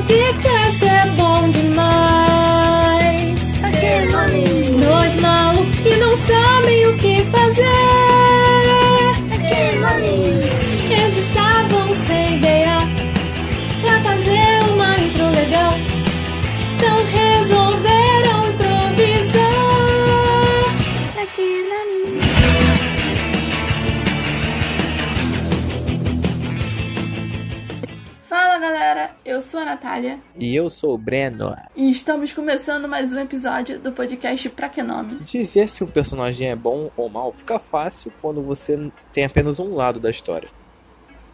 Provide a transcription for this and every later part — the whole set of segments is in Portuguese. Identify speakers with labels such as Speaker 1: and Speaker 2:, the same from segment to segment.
Speaker 1: podcast é bom demais.
Speaker 2: Sou a Natália
Speaker 3: E eu sou o Breno.
Speaker 2: e estamos começando mais um episódio do podcast Pra Que Nome?
Speaker 3: Dizer se um personagem é bom ou mal fica fácil quando você tem apenas um lado da história.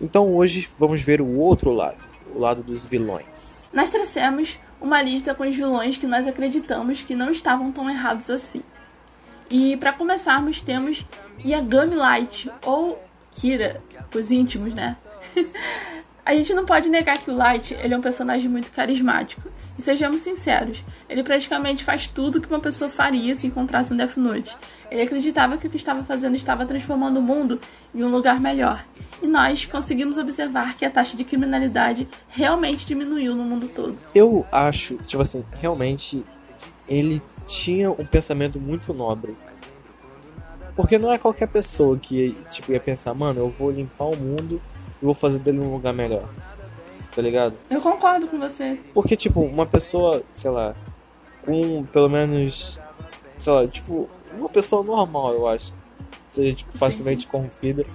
Speaker 3: Então hoje vamos ver o outro lado, o lado dos vilões.
Speaker 2: Nós trouxemos uma lista com os vilões que nós acreditamos que não estavam tão errados assim. E para começarmos temos Yagami Light, ou Kira, os íntimos, né? A gente não pode negar que o Light ele é um personagem muito carismático. E sejamos sinceros, ele praticamente faz tudo que uma pessoa faria se encontrasse um Death Note. Ele acreditava que o que estava fazendo estava transformando o mundo em um lugar melhor. E nós conseguimos observar que a taxa de criminalidade realmente diminuiu no mundo todo.
Speaker 3: Eu acho, tipo assim, realmente ele tinha um pensamento muito nobre. Porque não é qualquer pessoa que tipo, ia pensar, mano, eu vou limpar o mundo e vou fazer dele um lugar melhor. Tá ligado?
Speaker 2: Eu concordo com você.
Speaker 3: Porque, tipo, uma pessoa, sei lá, com pelo menos, sei lá, tipo, uma pessoa normal, eu acho, seja tipo, facilmente corrompida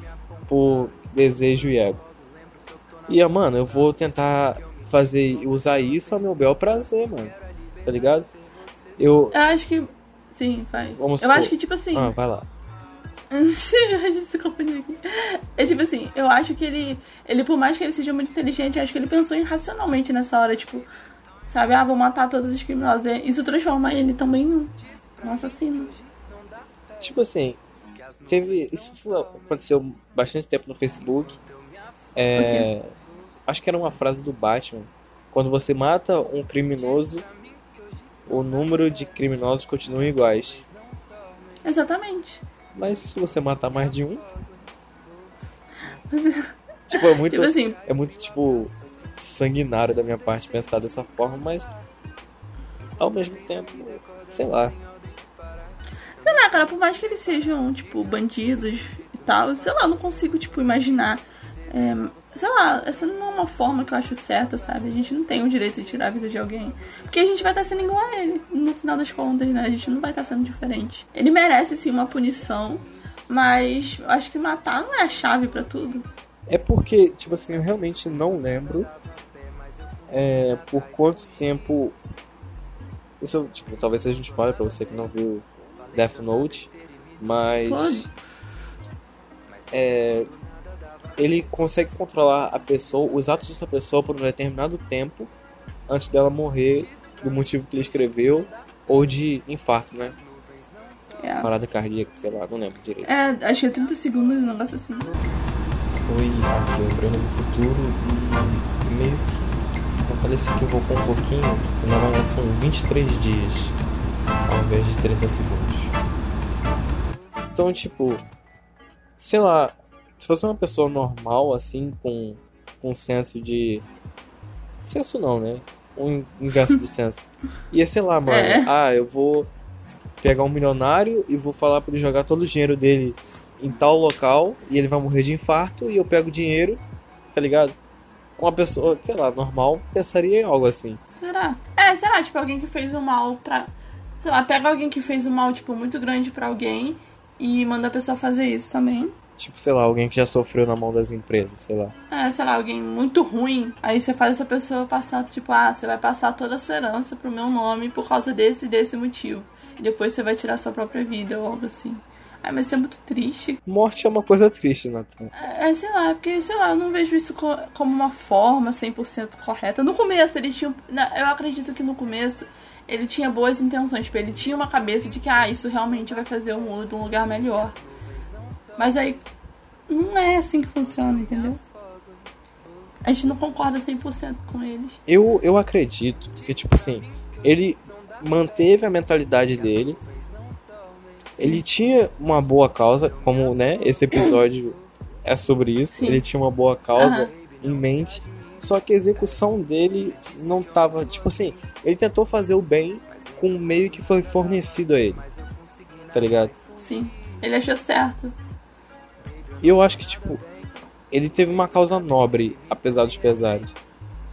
Speaker 3: por desejo e ego. E, ah, mano, eu vou tentar fazer, usar isso a meu bel prazer, mano. Tá ligado? Eu.
Speaker 2: Eu acho que. Sim, vai.
Speaker 3: Vamos
Speaker 2: eu
Speaker 3: supor-
Speaker 2: acho que, tipo assim.
Speaker 3: Ah, vai lá.
Speaker 2: a gente se confundiu aqui. É tipo assim, eu acho que ele. Ele, por mais que ele seja muito inteligente, eu acho que ele pensou irracionalmente nessa hora, tipo, sabe, ah, vou matar todos os criminosos. E Isso transforma ele também em um assassino.
Speaker 3: Tipo assim, teve. Isso foi- aconteceu bastante tempo no Facebook. É, acho que era uma frase do Batman. Quando você mata um criminoso, o número de criminosos continua iguais.
Speaker 2: Exatamente.
Speaker 3: Mas se você matar mais de um. tipo, é muito.
Speaker 2: Tipo assim,
Speaker 3: É muito, tipo, sanguinário da minha parte pensar dessa forma, mas. Ao mesmo tempo, sei lá.
Speaker 2: sei lá, cara, por mais que eles sejam, tipo, bandidos e tal, sei lá, eu não consigo, tipo, imaginar. É, sei lá, essa não é uma forma que eu acho certa, sabe? A gente não tem o direito de tirar a vida de alguém. Porque a gente vai estar sendo igual a ele, no final das contas, né? A gente não vai estar sendo diferente. Ele merece, sim, uma punição, mas eu acho que matar não é a chave pra tudo.
Speaker 3: É porque, tipo assim, eu realmente não lembro é, por quanto tempo. Isso, tipo, talvez seja um spoiler pra você que não viu Death Note, mas.
Speaker 2: Pode.
Speaker 3: É, ele consegue controlar a pessoa, os atos dessa pessoa por um determinado tempo antes dela morrer do motivo que ele escreveu ou de infarto, né?
Speaker 2: É,
Speaker 3: Parada cardíaca, sei lá, não lembro direito.
Speaker 2: é acho que é 30 segundos, um negócio assim.
Speaker 3: Oi, aqui é o Breno do Futuro e meio que fortalecer que eu vou com um pouquinho, e na verdade são 23 dias ao invés de 30 segundos. Então, tipo, sei lá, se fosse uma pessoa normal, assim, com, com senso de. Senso não, né? Um inverso de senso. Ia, sei lá, mano,
Speaker 2: É.
Speaker 3: ah, eu vou pegar um milionário e vou falar pra ele jogar todo o dinheiro dele em tal local e ele vai morrer de infarto e eu pego o dinheiro, tá ligado? Uma pessoa, sei lá, normal pensaria em algo assim.
Speaker 2: Será? É, será, tipo, alguém que fez um mal pra. Sei lá, pega alguém que fez um mal, tipo, muito grande pra alguém e manda a pessoa fazer isso também.
Speaker 3: Tipo, sei lá, alguém que já sofreu na mão das empresas, sei lá.
Speaker 2: É, sei lá, alguém muito ruim. Aí você faz essa pessoa passar, tipo, ah, você vai passar toda a sua herança pro meu nome por causa desse e desse motivo. E depois você vai tirar sua própria vida ou algo assim. Ai, mas isso é muito triste.
Speaker 3: Morte é uma coisa triste, Nathan.
Speaker 2: É, sei lá, porque, sei lá, eu não vejo isso co- como uma forma 100% correta. No começo, ele tinha. Eu acredito que no começo ele tinha boas intenções. Tipo, ele tinha uma cabeça de que, ah, isso realmente vai fazer o mundo um lugar melhor. Mas aí. Não é assim que funciona, entendeu? A gente não concorda 100% com eles.
Speaker 3: Eu, eu acredito que, tipo assim, ele manteve a mentalidade dele. Ele tinha uma boa causa, como, né, esse episódio é sobre isso.
Speaker 2: Sim.
Speaker 3: Ele tinha uma boa causa
Speaker 2: Aham.
Speaker 3: em mente. Só que a execução dele não tava. Tipo assim, ele tentou fazer o bem com o meio que foi fornecido a ele. Tá ligado?
Speaker 2: Sim. Ele achou certo.
Speaker 3: E eu acho que, tipo, ele teve uma causa nobre, apesar dos pesares.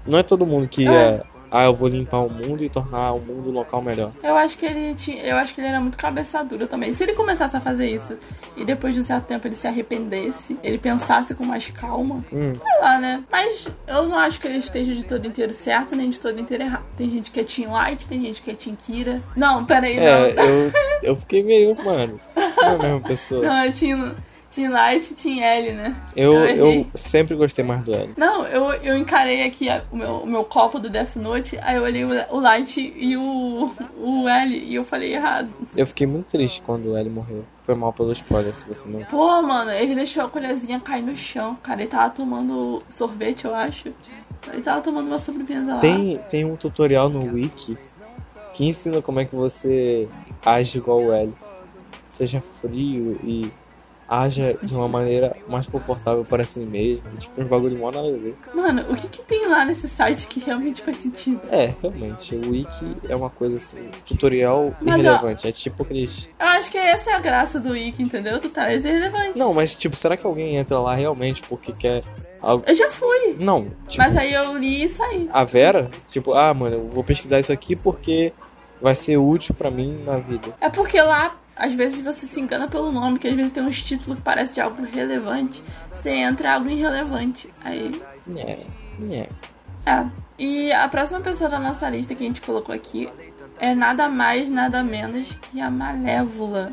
Speaker 3: Não é todo mundo que
Speaker 2: É.
Speaker 3: é. Ah, eu vou limpar o mundo e tornar o mundo um local melhor.
Speaker 2: Eu acho que ele tinha, eu acho que ele era muito cabeça dura também. Se ele começasse a fazer isso e depois de um certo tempo ele se arrependesse, ele pensasse com mais calma,
Speaker 3: Hum.
Speaker 2: sei lá, né? Mas eu não acho que ele esteja de todo inteiro certo nem de todo inteiro errado. Tem gente que é Team Light, tem gente que é Team Kira. Não, peraí,
Speaker 3: É,
Speaker 2: não.
Speaker 3: eu, eu fiquei meio, mano. Não é a mesma pessoa.
Speaker 2: Não, é Team, team Light e Team L, né?
Speaker 3: Eu,
Speaker 2: errei.
Speaker 3: eu sempre gostei mais do L.
Speaker 2: Não, eu, eu encarei aqui a- o, meu, o meu copo do Death Note, aí eu olhei o, o Light e o, o L e eu falei errado.
Speaker 3: Eu fiquei muito triste quando o L morreu. Foi mal pelo spoiler, se você não.
Speaker 2: Pô, mano, ele deixou a colherzinha cair no chão, cara. Ele tava tomando sorvete, eu acho. Ele tava tomando uma sobremesa lá.
Speaker 3: Tem, tem um tutorial no Wiki que ensina como é que você age igual o L. Seja frio e haja de uma maneira mais confortável para si mesmo. Tipo, uns bagulho mó nada a ver.
Speaker 2: Mano, o que que tem lá nesse site que realmente faz sentido?
Speaker 3: É, realmente, o Wiki é uma coisa assim, tutorial
Speaker 2: Mas,
Speaker 3: irrelevante. É tipo aqueles.
Speaker 2: Eu acho que essa é a graça do Wiki, entendeu? Tu tá irrelevante.
Speaker 3: Não, mas tipo, será que alguém entra lá realmente porque quer algo.
Speaker 2: Eu já fui.
Speaker 3: Não, tipo,
Speaker 2: Mas aí eu li e saí.
Speaker 3: a Vera, tipo, ah, mano, eu vou pesquisar isso aqui porque vai ser útil pra mim na vida.
Speaker 2: É porque lá, às vezes você se engana pelo nome, que às vezes tem uns títulos que parecem de algo relevante. Você entra algo irrelevante. Aí
Speaker 3: Nhé, nhé.
Speaker 2: É. E a próxima pessoa da nossa lista que a gente colocou aqui é nada mais, nada menos que a Malévola.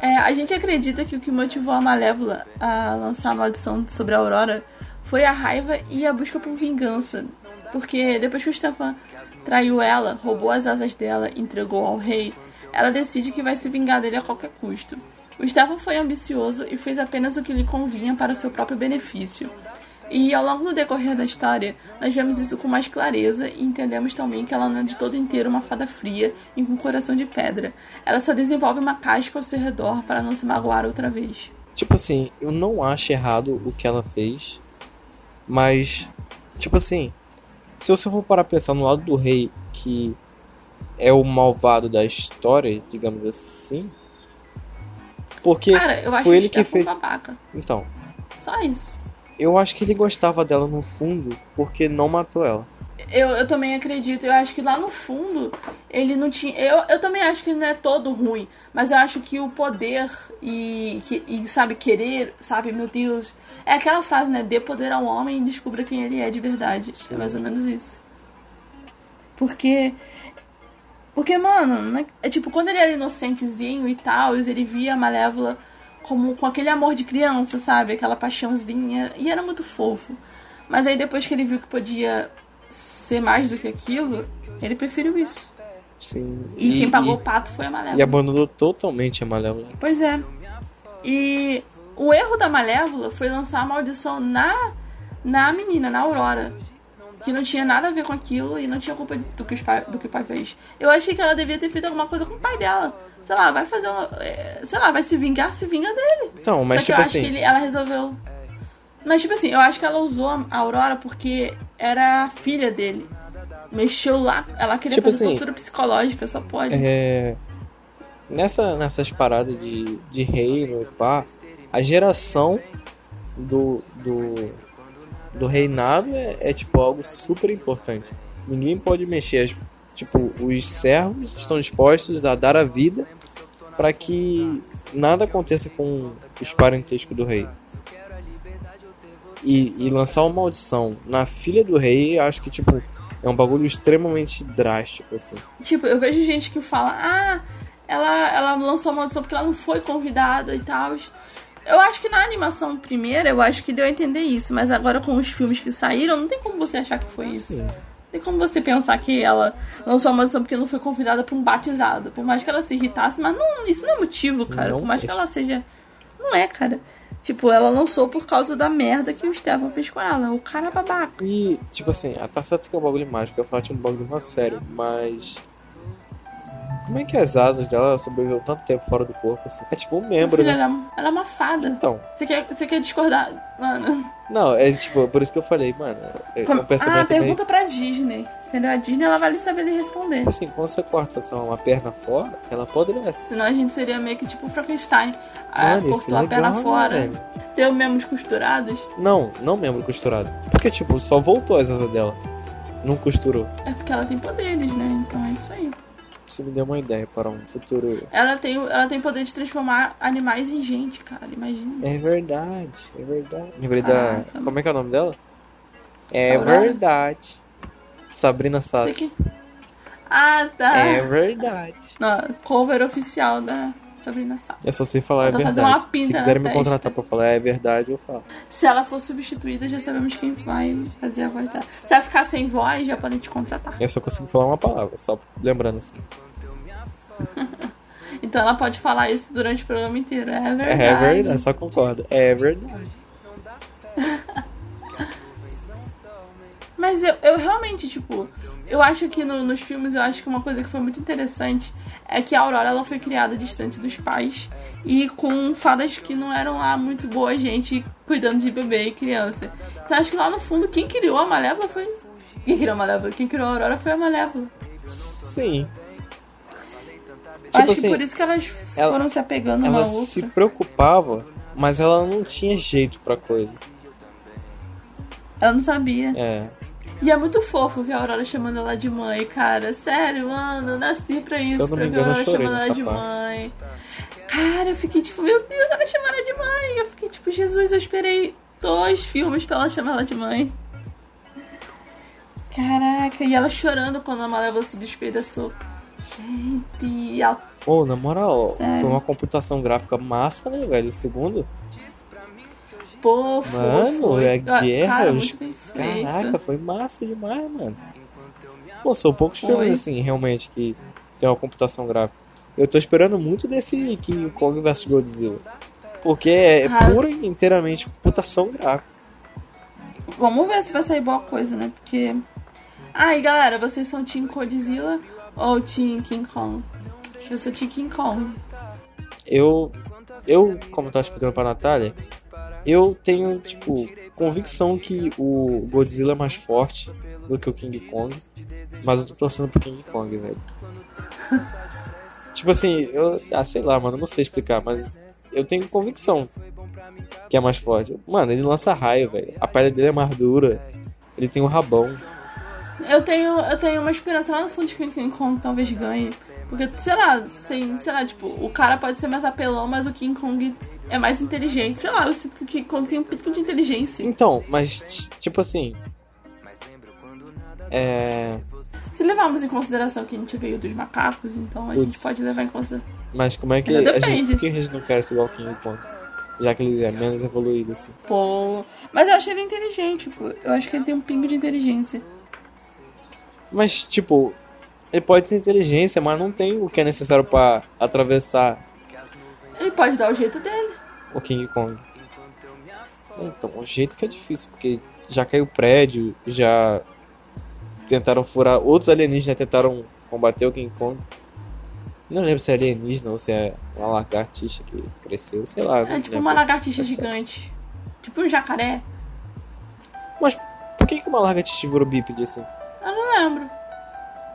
Speaker 2: É, a gente acredita que o que motivou a Malévola a lançar a maldição sobre a Aurora foi a raiva e a busca por vingança. Porque depois que o Stefan traiu ela, roubou as asas dela entregou ao rei, ela decide que vai se vingar dele a qualquer custo. O Stefan foi ambicioso e fez apenas o que lhe convinha para seu próprio benefício. E ao longo do decorrer da história, nós vemos isso com mais clareza e entendemos também que ela não é de todo inteiro uma fada fria e com coração de pedra. Ela só desenvolve uma casca ao seu redor para não se magoar outra vez.
Speaker 3: Tipo assim, eu não acho errado o que ela fez, mas, tipo assim, se você for parar a pensar no lado do rei, que é o malvado da história, digamos assim, porque,
Speaker 2: Cara, eu acho
Speaker 3: foi ele que
Speaker 2: Stefan
Speaker 3: fez.
Speaker 2: babaca.
Speaker 3: Então,
Speaker 2: Só isso.
Speaker 3: eu acho que ele gostava dela no fundo porque não matou ela.
Speaker 2: Eu, eu também acredito. Eu acho que lá no fundo ele não tinha. Eu, eu também acho que ele não é todo ruim. Mas eu acho que o poder e, que, e, sabe, querer, sabe, meu Deus. É aquela frase, né? Dê poder ao homem e descubra quem ele é de verdade.
Speaker 3: Sim.
Speaker 2: É mais ou menos isso. Porque. Porque, mano, é, é tipo, quando ele era inocentezinho e tal, ele via a Malévola como com aquele amor de criança, sabe? Aquela paixãozinha. E era muito fofo. Mas aí depois que ele viu que podia ser mais do que aquilo, ele preferiu isso.
Speaker 3: Sim.
Speaker 2: E, quem pagou o pato foi a Malévola.
Speaker 3: e abandonou totalmente a Malévola.
Speaker 2: Pois é. E o erro da Malévola foi lançar a maldição na, na menina, na Aurora. Que não tinha nada a ver com aquilo e não tinha culpa do que, os pai, do que o pai fez. Eu achei que ela devia ter feito alguma coisa com o pai dela. Sei lá, vai fazer uma. é, Sei lá, vai se vingar, se vinga dele.
Speaker 3: Então, mas
Speaker 2: Só que
Speaker 3: tipo
Speaker 2: eu acho
Speaker 3: assim,
Speaker 2: que ele- ela resolveu. Mas, tipo assim, eu acho que ela usou a Aurora porque era a filha dele. Mexeu lá. Ela queria
Speaker 3: Tipo
Speaker 2: fazer
Speaker 3: assim,
Speaker 2: tortura psicológica, só pode.
Speaker 3: É, nessa, nessas paradas de, de reino e pá, a geração do, do, do reinado é, é, tipo algo super importante. Ninguém pode mexer. Tipo, os servos estão dispostos a dar a vida para que nada aconteça com os parentescos do rei. E, e lançar uma maldição na filha do rei, acho que tipo é um bagulho extremamente drástico assim.
Speaker 2: Tipo, eu vejo gente que fala, ah, ela, ela lançou a maldição porque ela não foi convidada e tal. Eu acho que na animação primeira, eu acho que deu a entender isso, mas agora com os filmes que saíram, não tem como você achar que foi isso.
Speaker 3: Sim.
Speaker 2: Não tem como você pensar que ela lançou a maldição porque não foi convidada pra um batizado. Por mais que ela se irritasse, mas não, isso não é motivo, cara.
Speaker 3: Não
Speaker 2: Por mais que
Speaker 3: é.
Speaker 2: ela seja. Não é, cara. Tipo, ela lançou por causa da merda que o Stefan fez com ela. O cara é babaca.
Speaker 3: E, tipo assim, a tá certo que é um bagulho mágico, eu falo que é um bagulho mais sério, mas. Como é que as asas dela sobreviveu tanto tempo fora do corpo assim? É tipo um membro,
Speaker 2: Filha,
Speaker 3: né?
Speaker 2: ela, ela é uma fada.
Speaker 3: Então,
Speaker 2: Você quer, você quer discordar? Mano.
Speaker 3: não, é tipo, por isso que eu falei, mano, é
Speaker 2: Como-
Speaker 3: um pensamento
Speaker 2: ah,
Speaker 3: meio...
Speaker 2: pergunta pra Disney. Entendeu? A Disney ela vai saber lhe responder.
Speaker 3: Tipo assim, quando você corta assim, uma perna fora, ela apodrece.
Speaker 2: Senão a gente seria meio que tipo Frankenstein. Ah, cortou
Speaker 3: é
Speaker 2: a perna
Speaker 3: legal, né,
Speaker 2: fora. Deu membros costurados.
Speaker 3: Não, não membro costurado. Porque, tipo, só voltou as asas dela. Não costurou.
Speaker 2: É porque ela tem poderes, né? Então é isso aí.
Speaker 3: Isso me deu uma ideia para um futuro.
Speaker 2: Ela tem, ela tem poder de transformar animais em gente, cara. Imagina.
Speaker 3: É verdade, é verdade. Lembrei da. Como é que é o nome dela? É
Speaker 2: Aurora?
Speaker 3: verdade. Sabrina Sato.
Speaker 2: Ah, tá.
Speaker 3: É verdade.
Speaker 2: Nossa, cover oficial da Sabrina Sato.
Speaker 3: Eu só sei falar é verdade. Se quiserem me
Speaker 2: testa.
Speaker 3: contratar pra falar é verdade, eu falo.
Speaker 2: Se ela for substituída, já sabemos quem vai fazer a voz dela. Se ela ficar sem voz, já podem te contratar.
Speaker 3: Eu só consigo falar uma palavra, só lembrando assim.
Speaker 2: Então ela pode falar isso durante o programa inteiro. É verdade.
Speaker 3: É verdade, só concordo. É verdade.
Speaker 2: Mas eu, eu realmente, tipo, eu acho que no- nos filmes, eu acho que uma coisa que foi muito interessante é que a Aurora ela foi criada distante dos pais e com fadas que não eram lá muito boa gente cuidando de bebê e criança. Então acho que lá no fundo, quem criou a Malévola foi. Quem criou a Malévola? Quem criou a Aurora foi a Malévola.
Speaker 3: Sim. Tipo
Speaker 2: acho
Speaker 3: assim,
Speaker 2: que por isso que elas
Speaker 3: ela-
Speaker 2: foram se apegando uma
Speaker 3: ela
Speaker 2: à outra.
Speaker 3: se preocupava, mas ela não tinha jeito pra coisa.
Speaker 2: Ela não sabia.
Speaker 3: É.
Speaker 2: E é muito fofo ver a Aurora chamando ela de mãe, cara. Sério, mano, eu nasci pra isso, pra ver a
Speaker 3: engano, eu
Speaker 2: Aurora chamando ela de
Speaker 3: parte.
Speaker 2: mãe. Cara, eu fiquei tipo, meu Deus, ela chama ela de mãe. Eu fiquei tipo, Jesus, eu esperei dois filmes pra ela chamar ela de mãe. Caraca, e ela chorando quando a Malévola se despedaçou. Gente, ela
Speaker 3: Pô, na moral,
Speaker 2: Sério?
Speaker 3: foi uma computação gráfica massa, né, velho? O segundo.
Speaker 2: pô, foi,
Speaker 3: Mano,
Speaker 2: foi.
Speaker 3: é
Speaker 2: Ah,
Speaker 3: guerra,
Speaker 2: Cara,
Speaker 3: os-. Caraca, foi massa demais, mano. Pô, são poucos
Speaker 2: Foi.
Speaker 3: filmes, assim, realmente, que tem uma computação gráfica. Eu tô esperando muito desse King Kong vs Godzilla. Porque é
Speaker 2: Ah,
Speaker 3: pura e inteiramente computação gráfica.
Speaker 2: Vamos ver se vai sair boa coisa, né? Porque. E galera, vocês são Team Godzilla ou Team King Kong? Eu sou Team King Kong.
Speaker 3: Eu, eu como eu tava explicando pra Natália, eu tenho, tipo, convicção que o Godzilla é mais forte do que o King Kong, mas eu tô torcendo pro King Kong, velho. tipo assim, eu, ah, sei lá, mano, não sei explicar, mas eu tenho convicção que é mais forte. Mano, ele lança raio, velho. A pele dele é mais dura. Ele tem um rabão.
Speaker 2: Eu tenho, eu tenho uma esperança lá no fundo de que o King Kong talvez ganhe. Porque, sei lá, sem, sei lá, tipo, o cara pode ser mais apelão, mas o King Kong é mais inteligente. Sei lá, eu sinto que o King Kong tem um pico de inteligência.
Speaker 3: Então, mas, tipo assim. É.
Speaker 2: Se levarmos em consideração que a gente veio dos macacos, então a gente
Speaker 3: Putz.
Speaker 2: pode levar em consideração.
Speaker 3: Mas como é que. A gente, por que a gente não quer ser igual ao King Kong? Já que eles é menos evoluído, assim.
Speaker 2: Pô. Mas eu achei ele inteligente, pô. Eu acho que ele tem um pingo de inteligência.
Speaker 3: Mas, tipo, ele pode ter inteligência, mas não tem o que é necessário pra atravessar
Speaker 2: Ele pode dar o jeito dele.
Speaker 3: o King Kong. Então, o jeito que é difícil, porque já caiu prédio, já tentaram furar. Outros alienígenas tentaram combater o King Kong. Não lembro se é alienígena ou se é uma lagartixa que cresceu, sei lá.
Speaker 2: É tipo uma lagartixa gigante. Tipo um jacaré.
Speaker 3: Mas por que, que uma lagartixa virou bípede assim?
Speaker 2: Lembro.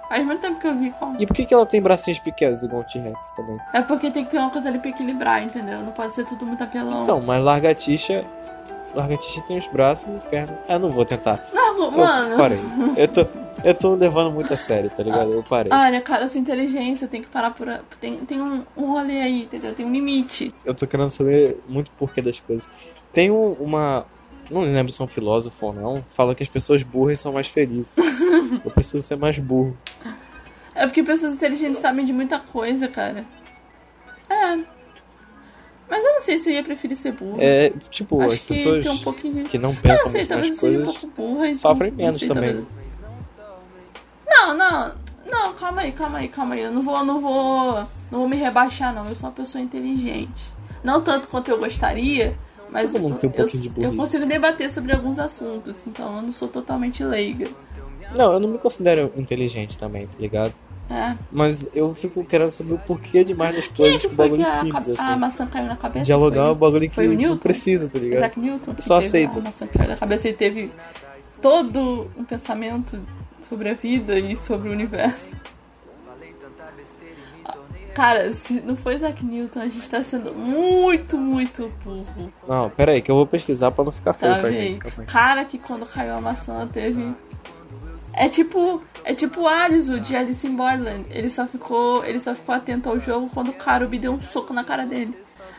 Speaker 2: Faz muito tempo que eu vi qual.
Speaker 3: E por que, que ela tem bracinhos pequenos igual o T-Rex também?
Speaker 2: É porque tem que ter uma coisa ali pra equilibrar, entendeu? Não pode ser tudo muito apelão.
Speaker 3: Então, mas lagartixa. Lagartixa tem os braços e pernas. Ah, não vou tentar.
Speaker 2: Não,
Speaker 3: Eu
Speaker 2: mano.
Speaker 3: parei. Eu tô, eu tô levando muito a sério, tá ligado? Eu parei.
Speaker 2: Olha, cara, essa inteligência tem que parar por. Tem, tem um, um rolê aí, entendeu? Tem um limite.
Speaker 3: Eu tô querendo saber muito o porquê das coisas. Tem um- uma. Não lembro se é um filósofo ou não. Fala que as pessoas burras são mais felizes. eu preciso ser mais burro.
Speaker 2: É porque pessoas inteligentes sabem de muita coisa, cara. É. Mas eu não sei se eu ia preferir ser burra.
Speaker 3: É, tipo,
Speaker 2: Acho
Speaker 3: as pessoas
Speaker 2: um de.
Speaker 3: que não
Speaker 2: Eu
Speaker 3: pensam
Speaker 2: não sei, talvez
Speaker 3: nas
Speaker 2: eu seja um
Speaker 3: coisas
Speaker 2: pouco burra. então
Speaker 3: sofrem menos
Speaker 2: sei,
Speaker 3: também.
Speaker 2: talvez- Não, não. Não, calma aí, calma aí, calma aí. Eu não vou, não vou. Não vou me rebaixar, não. Eu sou uma pessoa inteligente. Não tanto quanto eu gostaria, mas
Speaker 3: mundo tem um
Speaker 2: eu, eu consigo debater sobre alguns assuntos. Então eu não sou totalmente leiga.
Speaker 3: Não, eu não me considero inteligente também, tá ligado?
Speaker 2: É.
Speaker 3: Mas eu fico querendo saber o porquê demais das coisas
Speaker 2: que
Speaker 3: com
Speaker 2: foi
Speaker 3: bagulho
Speaker 2: que a,
Speaker 3: simples,
Speaker 2: a,
Speaker 3: assim.
Speaker 2: maçã caiu na cabeça?
Speaker 3: Dialogar é um bagulho que não
Speaker 2: Newton?
Speaker 3: precisa, tá ligado?
Speaker 2: Isaac Newton? que
Speaker 3: Só aceita.
Speaker 2: A maçã que caiu na cabeça, ele teve todo um pensamento sobre a vida e sobre o universo. Cara, se não for Isaac Newton, a gente tá sendo muito, muito burro.
Speaker 3: Não, pera aí, que eu vou pesquisar pra não ficar feio
Speaker 2: Tá,
Speaker 3: pra
Speaker 2: gente?
Speaker 3: gente.
Speaker 2: Cara, que quando caiu a maçã teve. É tipo. É tipo o de Alice in Borderland. Ele só ficou. Ele só ficou atento ao jogo quando o Karubi deu um soco na cara dele.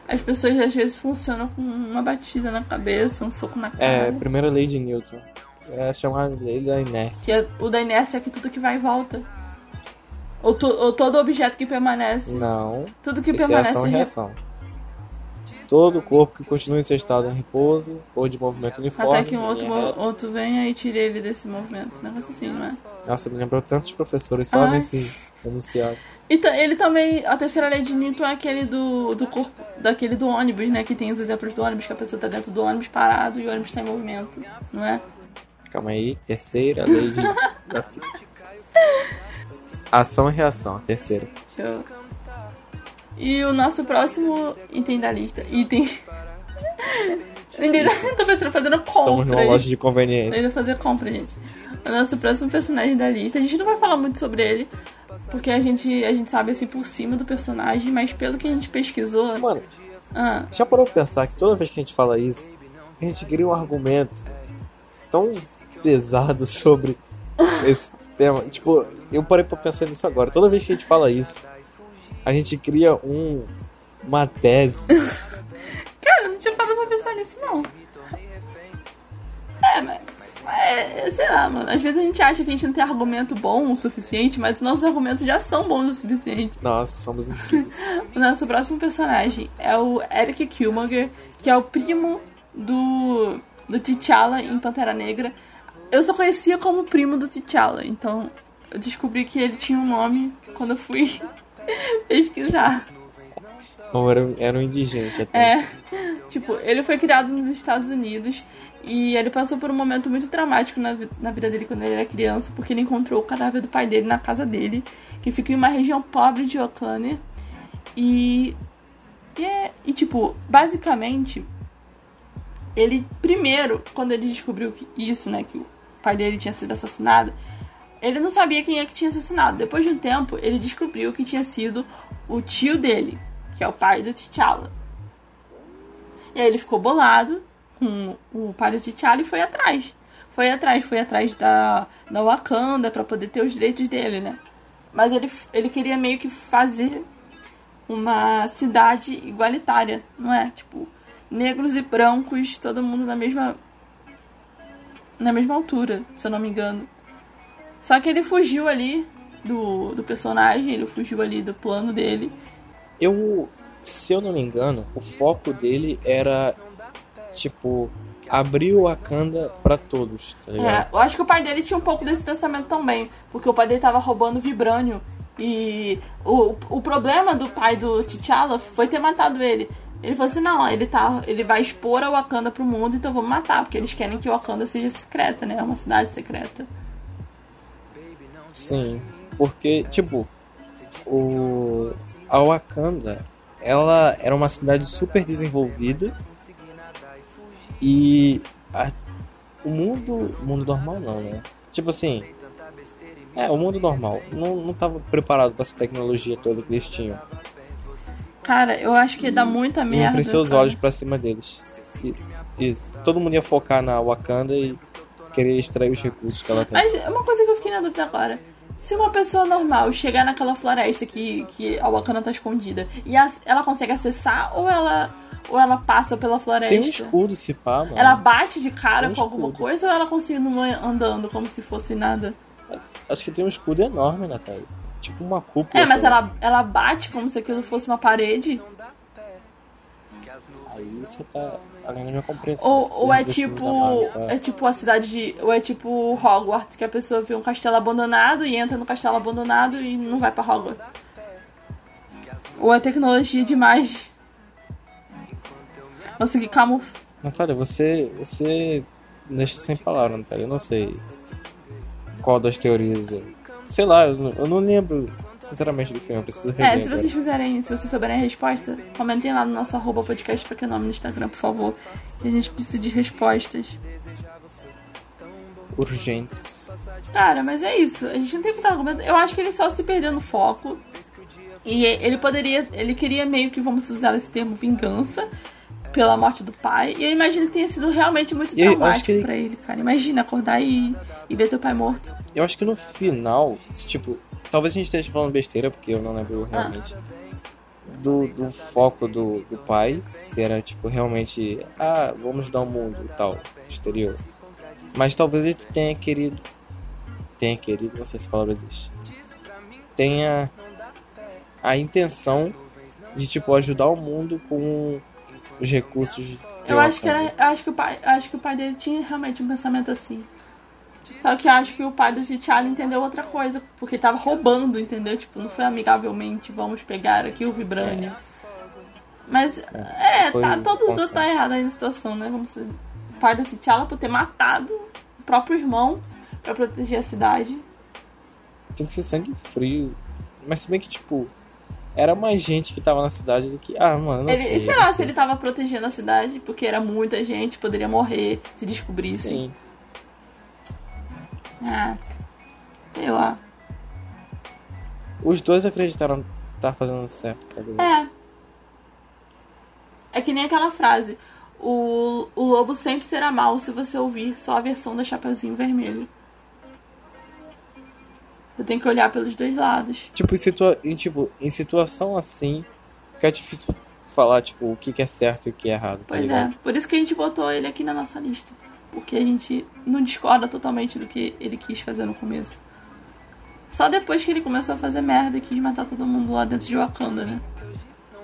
Speaker 2: As pessoas às vezes funcionam com uma batida na cabeça, um soco na cara.
Speaker 3: É, primeira lei de Newton. É chamada lei da inércia.
Speaker 2: Que é, o da inércia é que tudo que vai e volta. Ou, to- ou todo objeto que permanece.
Speaker 3: Não.
Speaker 2: Tudo que
Speaker 3: é
Speaker 2: permanece.
Speaker 3: ação e
Speaker 2: re-
Speaker 3: reação. Todo corpo que continua em seu estado em repouso ou de movimento uniforme.
Speaker 2: Até que um outro, outro venha e tire ele desse movimento. Um negócio assim, não é?
Speaker 3: Nossa, me lembrou tantos professores só
Speaker 2: Ai.
Speaker 3: nesse enunciado.
Speaker 2: E ta- ele também, a terceira lei de Newton é aquele do, do corpo, daquele do ônibus, né? Que tem os exemplos do ônibus, que a pessoa tá dentro do ônibus parado e o ônibus tá em movimento, não é?
Speaker 3: Calma aí, terceira lei de, da física. Ação e reação, a terceira.
Speaker 2: Eu... E o nosso próximo item da lista. Item. Ninguém tô pensando fazendo
Speaker 3: Estamos numa
Speaker 2: compra.
Speaker 3: loja de conveniência.
Speaker 2: indo fazer compra, gente. O nosso próximo personagem da lista. A gente não vai falar muito sobre ele. Porque a gente, a gente sabe assim por cima do personagem, mas pelo que a gente pesquisou.
Speaker 3: Mano,
Speaker 2: Ah,
Speaker 3: já parou pra pensar que toda vez que a gente fala isso, a gente cria um argumento tão pesado sobre esse tema. Tipo, eu parei pra pensar nisso agora. Toda vez que a gente fala isso, a gente cria um uma tese.
Speaker 2: Cara, não tinha parado pra pensar nisso, não. É, mas. É, sei lá, mano. Às vezes a gente acha que a gente não tem argumento bom o suficiente, mas os nossos argumentos já são bons o suficiente.
Speaker 3: Nossa, somos incríveis.
Speaker 2: O nosso próximo personagem é o Eric Killmonger, que é o primo do, do T'Challa em Pantera Negra. Eu só conhecia como primo do T'Challa, então eu descobri que ele tinha um nome quando eu fui pesquisar.
Speaker 3: Não, era, um- era um indigente até.
Speaker 2: É, tipo, ele foi criado nos Estados Unidos e ele passou por um momento muito traumático na, na vida dele quando ele era criança, porque ele encontrou o cadáver do pai dele na casa dele, que fica em uma região pobre de Oakland. E, e, é- e tipo, basicamente, ele primeiro, quando ele descobriu que isso, né, que o pai dele tinha sido assassinado, ele não sabia quem é que tinha assassinado. Depois de um tempo, ele descobriu que tinha sido o tio dele, que é o pai do T'Challa. E aí ele ficou bolado com o pai do T'Challa e foi atrás. Foi atrás, foi atrás da, da Wakanda pra poder ter os direitos dele, né? Mas ele, ele queria meio que fazer uma cidade igualitária, não é? Tipo, negros e brancos, todo mundo na mesma na mesma altura, se eu não me engano. Só que ele fugiu ali do, do personagem, ele fugiu ali do plano dele.
Speaker 3: Eu, se eu não me engano, o foco dele era, tipo, abrir o Wakanda pra todos, tá ligado?
Speaker 2: É, eu acho que o pai dele tinha um pouco desse pensamento também, porque o pai dele tava roubando vibrânio. E o, o problema do pai do T'Challa foi ter matado ele. Ele falou assim: não, ele, tá, ele vai expor a Wakanda pro mundo, então vamos matar, porque eles querem que o Wakanda seja secreta, né? É uma cidade secreta.
Speaker 3: Sim, porque, tipo, o a Wakanda, ela era uma cidade super desenvolvida e a- o mundo, mundo normal não, né? Tipo assim, é, o mundo normal não, não tava preparado pra essa tecnologia toda que eles tinham.
Speaker 2: Cara, eu acho que dá muita
Speaker 3: Iam
Speaker 2: merda.
Speaker 3: crescer os
Speaker 2: cara.
Speaker 3: olhos pra cima deles. E- Isso. Todo mundo ia focar na Wakanda e querer extrair os recursos que ela tem.
Speaker 2: Mas uma coisa que eu fiquei na dúvida agora. Se uma pessoa normal chegar naquela floresta que, que a Wakanda tá escondida, e as- ela consegue acessar ou ela, ou ela passa pela floresta?
Speaker 3: Tem um escudo, se pá, mano.
Speaker 2: Ela bate de cara
Speaker 3: um
Speaker 2: com alguma
Speaker 3: escudo.
Speaker 2: coisa ou ela continua andando como se fosse nada?
Speaker 3: Acho que tem um escudo enorme, Natália. Tipo uma cúpula.
Speaker 2: É, mas
Speaker 3: lá.
Speaker 2: ela, ela bate como se aquilo fosse uma parede?
Speaker 3: Aí você tá além da minha compreensão.
Speaker 2: Ou,
Speaker 3: Você
Speaker 2: ou é tipo.
Speaker 3: tá?
Speaker 2: É tipo a cidade de. Ou é tipo Hogwarts, que a pessoa vê um castelo abandonado e entra no castelo abandonado e não vai pra Hogwarts. Ou é tecnologia demais. Nossa, que camuf...
Speaker 3: Natália, você. Você deixa sem palavras, Natália. Eu não sei qual das teorias. é. Sei lá, eu não, eu não lembro sinceramente, do filme. Eu preciso rever
Speaker 2: É, se vocês quiserem, se vocês souberem a resposta, comentem lá no nosso arroba podcast pra que nome no Instagram, por favor. Que a gente precisa de respostas.
Speaker 3: Urgentes.
Speaker 2: Cara, mas é isso. A gente não tem muito argumento. Eu acho que ele só se perdeu no foco. E ele poderia. Ele queria meio que, vamos usar esse termo, vingança pela morte do pai. E eu imagino que tenha sido realmente muito traumático
Speaker 3: que ele-
Speaker 2: pra ele, cara. Imagina acordar e, e ver teu pai morto.
Speaker 3: Eu acho que no final, tipo, talvez a gente esteja falando besteira, porque eu não lembro realmente do, do foco do, do pai, se era, tipo, realmente, ah, vamos dar o mundo e tal, exterior. Mas talvez ele tenha querido, tenha querido, não sei se a palavra existe, tenha a intenção de, tipo, ajudar o mundo com os recursos
Speaker 2: Eu acho que era. Eu acho que o pai. acho que o pai dele tinha realmente um pensamento assim. Só que eu acho que o pai do T'Challa entendeu outra coisa, porque ele tava roubando, entendeu? Tipo, não foi amigavelmente, vamos pegar aqui o Vibranium. Mas, é,
Speaker 3: Foi
Speaker 2: tá, todos os outros tá errado aí na situação, né? Vamos dizer. O pai do T'Challa por ter matado o próprio irmão pra proteger a cidade.
Speaker 3: tem que ser sangue frio. Mas se bem que, tipo, era mais gente que tava na cidade do que. Ah, mano, não
Speaker 2: Ele,
Speaker 3: sei.
Speaker 2: sei lá
Speaker 3: sei.
Speaker 2: se ele tava protegendo a cidade, porque era muita gente, poderia morrer se descobrissem.
Speaker 3: Sim.
Speaker 2: Ah, sei lá.
Speaker 3: Os dois acreditaram tá fazendo certo, tá ligado?
Speaker 2: É. É que nem aquela frase. O, o lobo sempre será mal se você ouvir só a versão da Chapeuzinho Vermelho. Você tem que olhar pelos dois lados.
Speaker 3: Tipo, em, situa em, tipo, em situação assim, fica difícil falar, tipo, o que, que é certo e o que é errado, tá
Speaker 2: Pois
Speaker 3: ligado?
Speaker 2: é, por isso que a gente botou ele aqui na nossa lista. Porque a gente não discorda totalmente do que ele quis fazer no começo. Só depois que ele começou a fazer merda e quis matar todo mundo lá dentro de Wakanda, né?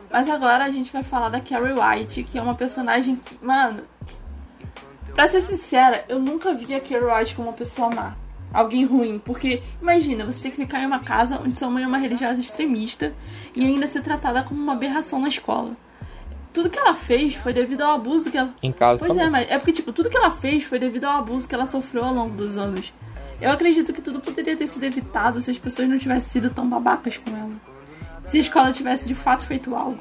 Speaker 2: Mas agora a gente vai falar da Carrie White, que é uma personagem que, mano. Pra ser sincera, eu nunca vi a Carrie White como uma pessoa má. Alguém ruim. Porque, imagina, você tem que ficar em uma casa onde sua mãe é uma religiosa extremista e ainda ser tratada como uma aberração na escola. Tudo que ela fez foi devido ao abuso que ela.
Speaker 3: Em casa
Speaker 2: Pois é,
Speaker 3: também.
Speaker 2: mas é porque, tipo, tudo que ela fez foi devido ao abuso que ela sofreu ao longo dos anos. Eu acredito que tudo poderia ter sido evitado se as pessoas não tivessem sido tão babacas com ela. Se a escola tivesse de fato feito algo.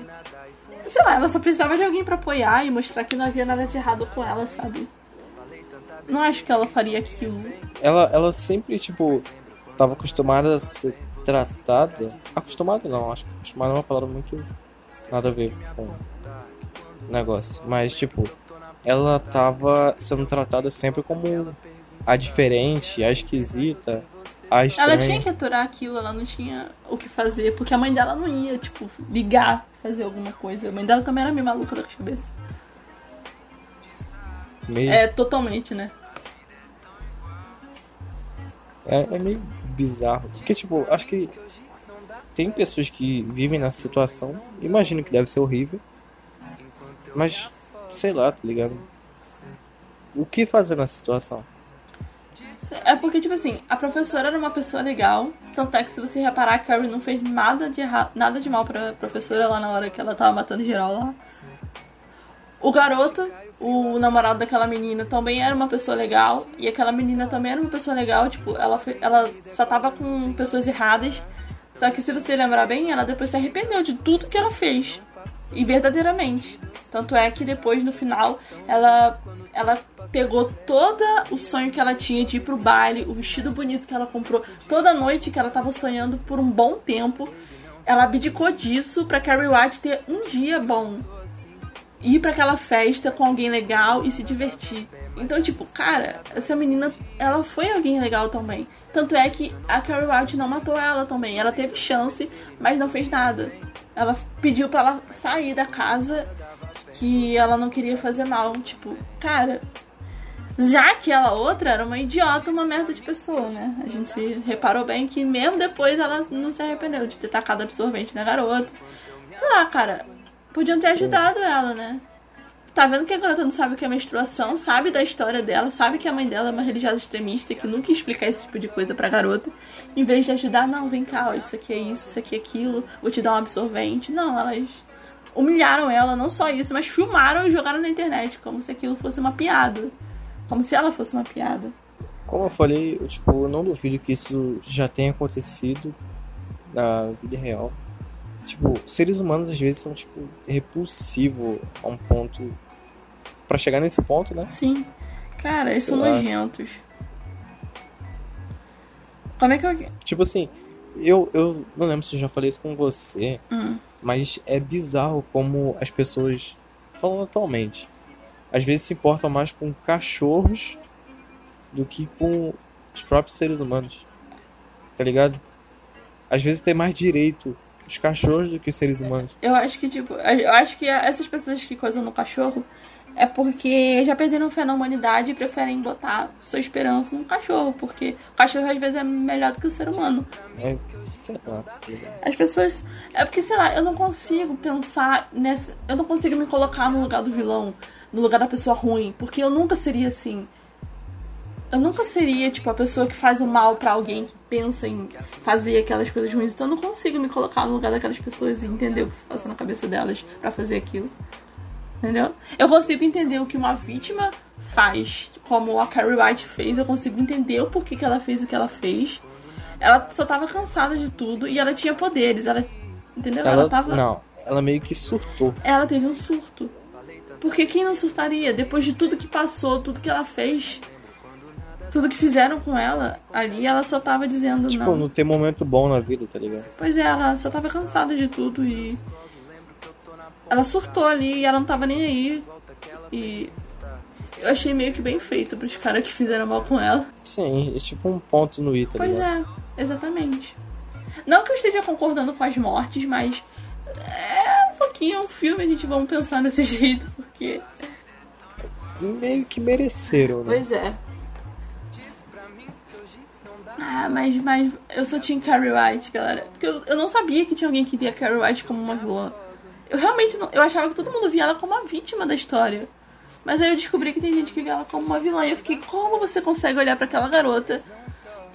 Speaker 2: Sei lá, ela só precisava de alguém pra apoiar e mostrar que não havia nada de errado com ela, sabe? Não acho que ela faria aquilo.
Speaker 3: Ela, ela sempre, tipo, tava acostumada a ser tratada. Acostumada não, acho que acostumada é uma palavra muito. nada a ver com negócio. Mas, tipo, ela tava sendo tratada sempre como a diferente, a esquisita, a estranha.
Speaker 2: Ela tinha que aturar aquilo, ela não tinha o que fazer, porque a mãe dela não ia, tipo, ligar, fazer alguma coisa. A mãe dela também era meio maluca da cabeça.
Speaker 3: Meio,
Speaker 2: É, totalmente, né?
Speaker 3: É, é meio bizarro. Porque, tipo, acho que tem pessoas que vivem nessa situação. Imagino que deve ser horrível. Mas, sei lá, tá ligado? O que fazer nessa situação?
Speaker 2: É porque, tipo assim, a professora era uma pessoa legal. Tanto é que se você reparar, a Carrie não fez nada de, nada de mal pra professora lá na hora que ela tava matando geral lá. O garoto, o namorado daquela menina, também era uma pessoa legal. E aquela menina também era uma pessoa legal. Tipo, ela, foi... ela só tava com pessoas erradas. Só que se você lembrar bem, ela depois se arrependeu de tudo que ela fez. E verdadeiramente. Tanto é que depois, no final, ela, ela pegou todo o sonho que ela tinha de ir pro baile, o vestido bonito que ela comprou, toda noite que ela tava sonhando por um bom tempo. Ela abdicou disso pra Carrie White ter um dia bom. Ir pra aquela festa com alguém legal e se divertir. Então, tipo, cara, essa menina, ela foi alguém legal também. Tanto é que a Carrie White não matou ela também. Ela teve chance, mas não fez nada. Ela pediu pra ela sair da casa que ela não queria fazer mal. Tipo, cara, já que ela outra era uma idiota, uma merda de pessoa, né? A gente se reparou bem que mesmo depois ela não se arrependeu de ter tacado absorvente na garota. Sei lá, cara, podiam ter
Speaker 3: Sim.
Speaker 2: ajudado ela, né? Tá vendo que a garota não sabe o que é menstruação, sabe da história dela, sabe que a mãe dela é uma religiosa extremista e que nunca ia explicar esse tipo de coisa pra garota. Em vez de ajudar, não, vem cá, ó, isso aqui é isso, isso aqui é aquilo, vou te dar um absorvente. Não, elas humilharam ela, não só isso, mas filmaram e jogaram na internet, como se aquilo fosse uma piada. Como se ela fosse uma piada.
Speaker 3: Como eu falei, eu, tipo, eu não duvido que isso já tenha acontecido na vida real. Tipo, seres humanos às vezes são, tipo, repulsivo a um ponto. Pra chegar nesse ponto, né?
Speaker 2: Sim. Cara, eles são
Speaker 3: lá.
Speaker 2: nojentos. Como é que eu.
Speaker 3: Tipo assim, eu, eu não lembro se eu já falei isso com você,
Speaker 2: Hum.
Speaker 3: mas é bizarro como as pessoas, falando atualmente, às vezes se importam mais com cachorros do que com os próprios seres humanos. Tá ligado? Às vezes tem mais direito os cachorros do que os seres humanos.
Speaker 2: Eu acho que, tipo, eu acho que essas pessoas que coisam no cachorro é porque já perderam fé na humanidade e preferem botar sua esperança no cachorro, porque o cachorro às vezes é melhor do que o ser humano.
Speaker 3: É, sei lá. sei lá.
Speaker 2: As pessoas. É porque, sei lá, eu não consigo pensar nessa. Eu não consigo me colocar no lugar do vilão, no lugar da pessoa ruim, porque eu nunca seria assim. Eu nunca seria, tipo, a pessoa que faz o mal pra alguém que pensa em fazer aquelas coisas ruins. Então eu não consigo me colocar no lugar daquelas pessoas e entender o que se passa na cabeça delas pra fazer aquilo. Entendeu? Eu consigo entender o que uma vítima faz, como a Carrie White fez. Eu consigo entender o porquê que ela fez o que ela fez. Ela só tava cansada de tudo e ela tinha poderes. Ela. Entendeu? Ela,
Speaker 3: Ela,
Speaker 2: tava.
Speaker 3: não, ela meio que surtou.
Speaker 2: Ela teve um surto. Porque quem não surtaria? Depois de tudo que passou, tudo que ela fez, tudo que fizeram com ela ali, ela só tava dizendo
Speaker 3: Tipo,
Speaker 2: não.
Speaker 3: não tem momento bom na vida, tá ligado?
Speaker 2: Pois é, ela só tava cansada de tudo e. Ela surtou ali e ela não tava nem aí. E. Eu achei meio que bem feito pros caras que fizeram mal com ela.
Speaker 3: Sim, é tipo um ponto no i, tá
Speaker 2: Pois
Speaker 3: ligado?
Speaker 2: é, exatamente. Não que eu esteja concordando com as mortes, mas. É um pouquinho um filme, a gente vamos pensar desse jeito, porque.
Speaker 3: Meio que mereceram, né?
Speaker 2: Pois é. Ah, mas, mas eu sou Team Carrie White, galera. Porque eu, eu não sabia que tinha alguém que via Carrie White como uma vilã. Eu realmente não. Eu achava que todo mundo via ela como uma vítima da história. Mas aí eu descobri que tem gente que vê ela como uma vilã. E eu fiquei, como você consegue olhar pra aquela garota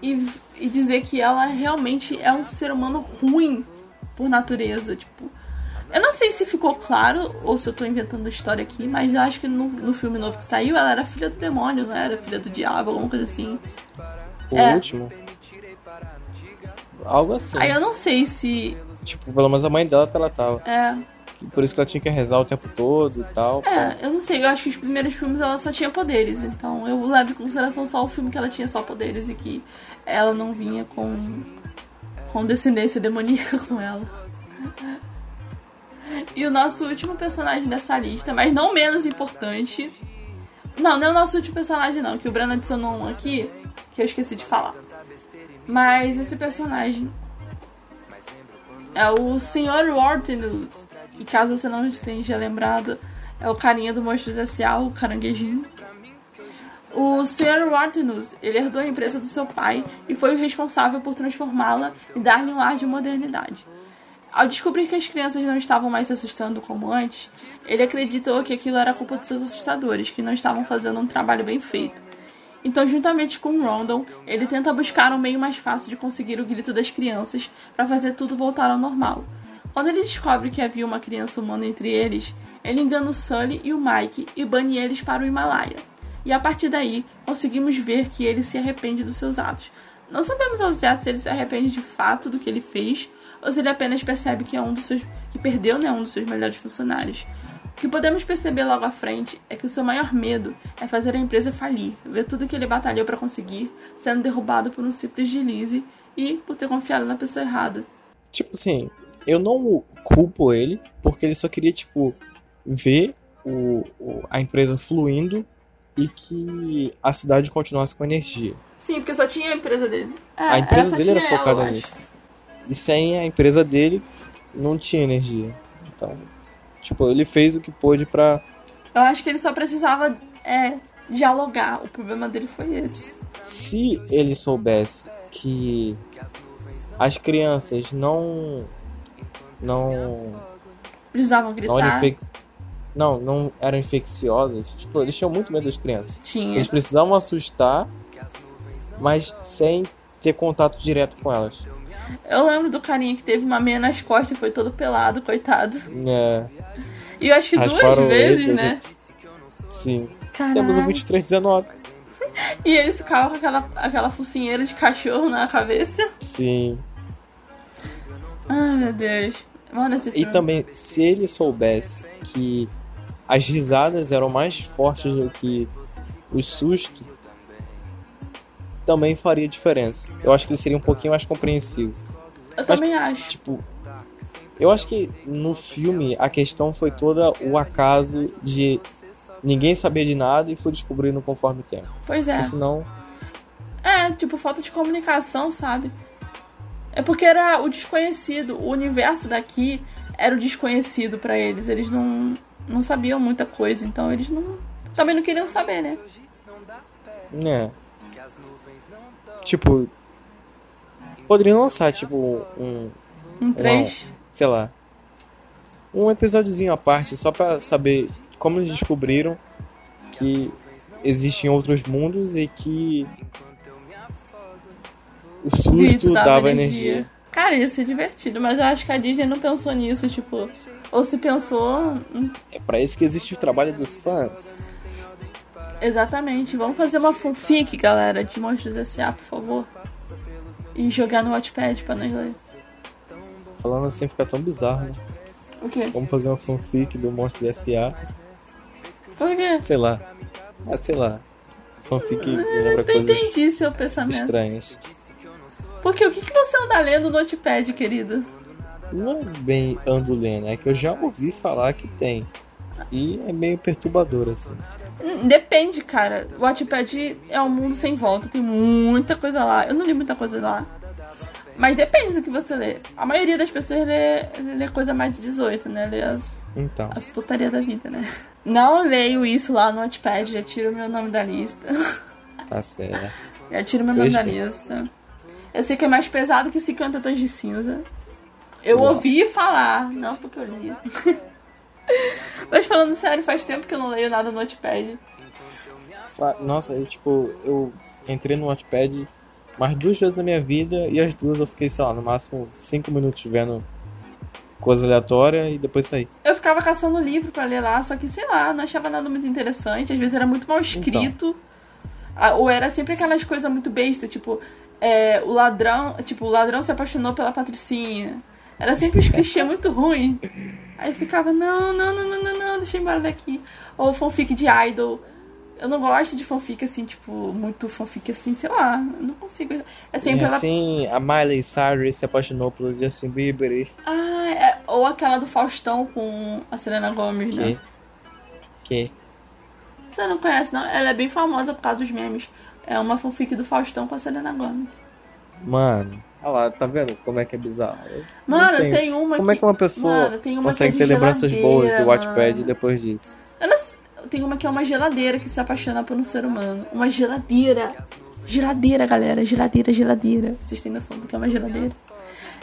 Speaker 2: e, e dizer que ela realmente é um ser humano ruim por natureza? Tipo. Eu não sei se ficou claro ou se eu tô inventando a história aqui, mas eu acho que no, no filme novo que saiu, ela era filha do demônio, não era? Filha do diabo, alguma coisa assim.
Speaker 3: O
Speaker 2: É.
Speaker 3: último. Algo assim.
Speaker 2: Aí eu não sei se.
Speaker 3: Tipo, pelo menos a mãe dela ela tava.
Speaker 2: É.
Speaker 3: Por isso que ela tinha que rezar o tempo todo e tal.
Speaker 2: É, eu não sei, eu acho que os primeiros filmes ela só tinha poderes, então eu levo em consideração só o filme que ela tinha só poderes e que ela não vinha com. com descendência demoníaca com ela. E o nosso último personagem dessa lista, mas não menos importante. Não, não é o nosso último personagem, não, que o Breno adicionou um aqui, que eu esqueci de falar. Mas esse personagem é o Sr. Wartenus. E caso você não esteja lembrado, é o carinha do Monstros S.A., o caranguejinho. O Sr. Wartenus, ele herdou a empresa do seu pai e foi o responsável por transformá-la e dar-lhe um ar de modernidade. Ao descobrir que as crianças não estavam mais se assustando como antes, ele acreditou que aquilo era culpa dos seus assustadores, que não estavam fazendo um trabalho bem feito. Então, juntamente com Rondon, ele tenta buscar um meio mais fácil de conseguir o grito das crianças para fazer tudo voltar ao normal. Quando ele descobre que havia uma criança humana entre eles, ele engana o Sully e o Mike e bane eles para o Himalaia. E a partir daí, conseguimos ver que ele se arrepende dos seus atos. Não sabemos ao certo se ele se arrepende de fato do que ele fez ou se ele apenas percebe que é um dos seus que perdeu né, um dos seus melhores funcionários. O que podemos perceber logo à frente é que o seu maior medo é fazer a empresa falir, ver tudo que ele batalhou para conseguir sendo derrubado por um simples deslize e por ter confiado na pessoa errada.
Speaker 3: Tipo assim, eu não culpo ele, porque ele só queria, tipo, ver o, o- a empresa fluindo e que a cidade continuasse com energia.
Speaker 2: Sim, porque só tinha a empresa dele. É,
Speaker 3: a empresa dele era
Speaker 2: tinha ela,
Speaker 3: focada
Speaker 2: eu acho.
Speaker 3: nisso. E sem a empresa dele, não tinha energia. Então, tipo, ele fez o que pôde pra.
Speaker 2: Eu acho que ele só precisava é, dialogar. O problema dele foi esse.
Speaker 3: Se ele soubesse que as crianças não. Não.
Speaker 2: Precisavam
Speaker 3: Não eram,
Speaker 2: gritar.
Speaker 3: infec... não, não eram infecciosas. Tipo, eles tinham muito medo das crianças.
Speaker 2: Tinha.
Speaker 3: Eles precisavam assustar, mas sem ter contato direto com elas.
Speaker 2: Eu lembro do carinha que teve uma meia nas costas e foi todo pelado, coitado.
Speaker 3: É,
Speaker 2: E eu acho que duas vezes,
Speaker 3: ele,
Speaker 2: né?
Speaker 3: sim.
Speaker 2: Caralho.
Speaker 3: Temos o 2319.
Speaker 2: E ele ficava com aquela, aquela focinheira de cachorro na cabeça.
Speaker 3: Sim.
Speaker 2: Ai, meu Deus. Mano, esse
Speaker 3: E
Speaker 2: filme.
Speaker 3: também, se ele soubesse que as risadas eram mais fortes do que os sustos, também faria diferença. Eu acho que ele seria um pouquinho mais compreensivo.
Speaker 2: Eu também acho.
Speaker 3: Tipo, eu acho que no filme a questão foi toda o acaso de ninguém saber de nada e foi descobrindo conforme o tempo.
Speaker 2: Pois é.
Speaker 3: Porque senão,
Speaker 2: É, tipo, falta de comunicação, sabe? É porque era o desconhecido. O universo daqui era o desconhecido pra eles. Eles não, não sabiam muita coisa, então eles não. Também não queriam saber, né?
Speaker 3: né? Tipo, poderiam lançar tipo um,
Speaker 2: Um 3.
Speaker 3: sei lá, um episódiozinho à parte só pra saber como eles descobriram que existem outros mundos e que o susto dava, energia.
Speaker 2: Cara, ia ser divertido, mas eu acho que a Disney não pensou nisso, tipo. Ou se pensou. hum,
Speaker 3: É pra isso que existe o trabalho dos fãs.
Speaker 2: Exatamente. Vamos fazer uma fanfic, galera, de Monstros S.A., por favor. E jogar no Watchpad pra nós ler.
Speaker 3: Falando assim fica tão bizarro, né?
Speaker 2: O quê?
Speaker 3: Vamos fazer uma fanfic do Monstro S.A.
Speaker 2: Por quê?
Speaker 3: Sei lá. Ah, sei lá. Fanfic me lembra
Speaker 2: Não
Speaker 3: coisas
Speaker 2: entendi seu pensamento.
Speaker 3: estranhas.
Speaker 2: Porque o que, que você anda lendo no Notepad, querido?
Speaker 3: Não é bem ando lendo, é que eu já ouvi falar que tem. E é meio perturbador, assim.
Speaker 2: Depende, cara. O Wattpad é um mundo sem volta, tem muita coisa lá. Eu não li muita coisa lá. Mas depende do que você lê. A maioria das pessoas lê, lê coisa mais de 18, né? Lê as,
Speaker 3: Então.
Speaker 2: as putaria da vida, né? Não leio isso lá no Wattpad, já tiro meu nome da lista.
Speaker 3: Tá certo.
Speaker 2: Já tiro meu nome da
Speaker 3: Veja.
Speaker 2: lista. Eu sei que é mais pesado que 50 tons de cinza. Eu
Speaker 3: Uau.
Speaker 2: ouvi falar, não porque eu li. Mas falando sério, faz tempo que eu não leio nada no Notepad.
Speaker 3: Fa- Nossa, eu, tipo, eu entrei no Wattpad mais duas vezes na minha vida e as duas eu fiquei, sei lá, no máximo cinco minutos vendo coisa aleatória e depois saí.
Speaker 2: Eu ficava caçando livro pra ler lá, só que sei lá, não achava nada muito interessante. Às vezes era muito mal escrito. Ah, Ou era sempre aquelas coisas muito bestas, tipo, é, o ladrão. Tipo, o ladrão se apaixonou pela patricinha. Era sempre os clichês muito ruim. Aí ficava, não, não, não, não, não, não, deixa eu ir embora daqui. Ou fanfic de idol. Eu não gosto de fanfic assim, tipo, muito fanfic assim, sei lá. Eu não consigo. É sempre ela.
Speaker 3: assim, a Miley Cyrus se apaixonou pelo Justin Bieber.
Speaker 2: Ah, é- ou aquela do Faustão com a Selena Gomez, né?
Speaker 3: Que? Que?
Speaker 2: Você não conhece, não? Ela é bem famosa por causa dos memes. É uma fanfic do Faustão com a Selena Gomez.
Speaker 3: Mano, olha lá, tá vendo como é que é bizarro? Eu
Speaker 2: Mano,
Speaker 3: tenho-
Speaker 2: tem uma
Speaker 3: Como
Speaker 2: que...
Speaker 3: é que uma pessoa
Speaker 2: Mano, uma
Speaker 3: consegue
Speaker 2: é
Speaker 3: ter lembranças boas do
Speaker 2: mano.
Speaker 3: depois disso?
Speaker 2: Eu não sei- Tem uma que é uma geladeira que se apaixona por um ser humano. Uma geladeira. Geladeira, galera. Geladeira, geladeira. Vocês têm noção do que é uma geladeira?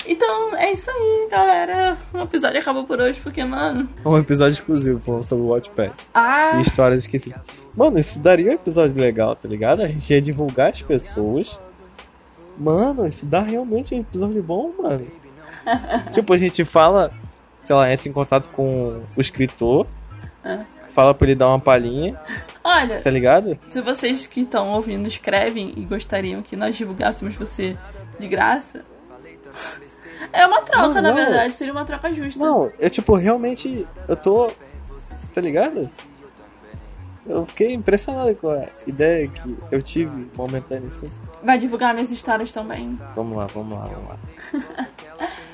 Speaker 2: Então, é isso aí, galera. O episódio acabou por hoje, porque, mano...
Speaker 3: Um episódio exclusivo falando sobre o Wattpad.
Speaker 2: Ah,
Speaker 3: E histórias esquecidas. Mano, isso daria um episódio legal, tá ligado? A gente ia divulgar as pessoas. Mano, isso dá realmente um episódio bom, mano. tipo, a gente fala, sei lá, entra em contato com o escritor, fala pra ele dar uma palhinha,
Speaker 2: olha,
Speaker 3: tá ligado?
Speaker 2: se vocês que estão ouvindo escrevem e gostariam que nós divulgássemos você de graça... É uma troca,
Speaker 3: Não,
Speaker 2: na
Speaker 3: não.
Speaker 2: verdade. Seria uma troca justa.
Speaker 3: Não, eu tipo, realmente, eu tô. Tá ligado? Eu fiquei impressionado com a ideia que eu tive momentânea assim.
Speaker 2: Vai divulgar minhas histórias também.
Speaker 3: Vamos lá, vamos lá, vamos lá.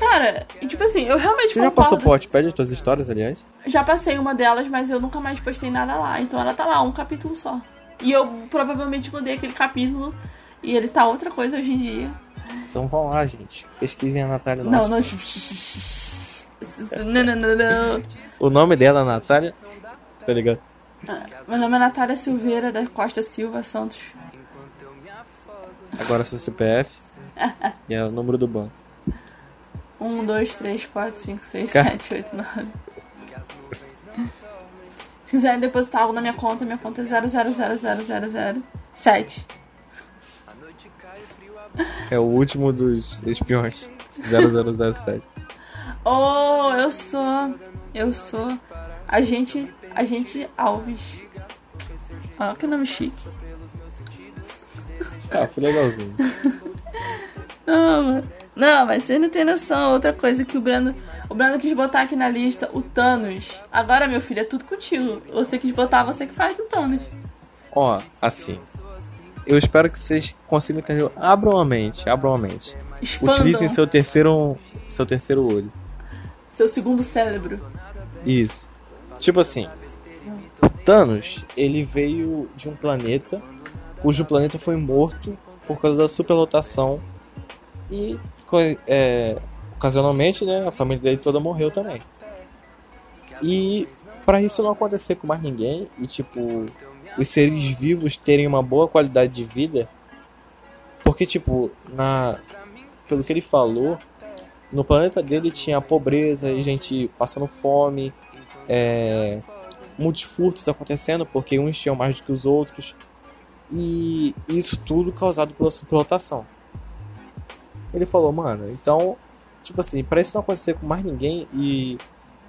Speaker 2: Cara, tipo assim, eu realmente
Speaker 3: Você já passou pro Wattpad as tuas histórias, aliás?
Speaker 2: Já passei uma delas, mas eu nunca mais postei nada lá. Então ela tá lá, um capítulo só. E eu provavelmente mudei aquele capítulo e ele tá outra coisa hoje em dia.
Speaker 3: Então vão lá, gente. Pesquisem a Natália
Speaker 2: Não, não. Não, não, não, não.
Speaker 3: O nome dela, Natália, tá ligado?
Speaker 2: Ah, Meu nome é Natália Silveira da Costa Silva Santos.
Speaker 3: Agora seu CPF e é o número do banco.
Speaker 2: 1, 2, 3, 4, 5, 6,
Speaker 3: Cara.
Speaker 2: 7, 8, 9. Se quiserem depositar algo na minha conta, minha conta é 000007.
Speaker 3: É o último dos espiões. 0007.
Speaker 2: Oh, eu sou. Eu sou. Agente. Agente Alves. Ah, que nome chique.
Speaker 3: Ah, foi legalzinho.
Speaker 2: Não, mas você não tem noção. Outra coisa que o Brando. O Brando quis botar aqui na lista, o Thanos. Agora, meu filho, é tudo contigo. Você quis botar, você que faz do Thanos.
Speaker 3: Ó, assim. Eu espero que vocês consigam entender. Abram a mente, abram a mente.
Speaker 2: Expandam
Speaker 3: Utilizem seu terceiro. seu terceiro olho.
Speaker 2: seu segundo cérebro.
Speaker 3: Isso. Tipo assim. O Thanos, ele veio de um planeta cujo planeta foi morto por causa da superlotação e é, ocasionalmente, né, a família dele toda morreu também. E para isso não acontecer com mais ninguém e tipo os seres vivos terem uma boa qualidade de vida, porque tipo na pelo que ele falou, no planeta dele tinha pobreza e gente passando fome, é, muitos furtos acontecendo porque uns tinham mais do que os outros e isso tudo causado pela superlotação. Ele falou, mano, então, tipo assim, pra isso não acontecer com mais ninguém e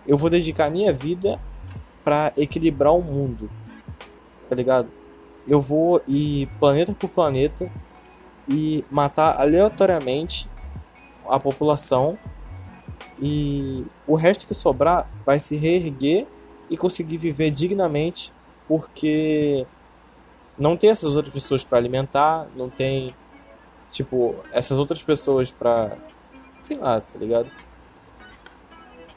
Speaker 3: eu vou dedicar minha vida pra equilibrar o mundo. Tá ligado? Eu vou ir planeta por planeta e matar aleatoriamente a população e o resto que sobrar vai se reerguer e conseguir viver dignamente porque não tem essas outras pessoas pra alimentar, não tem tipo essas outras pessoas pra sei lá, tá ligado?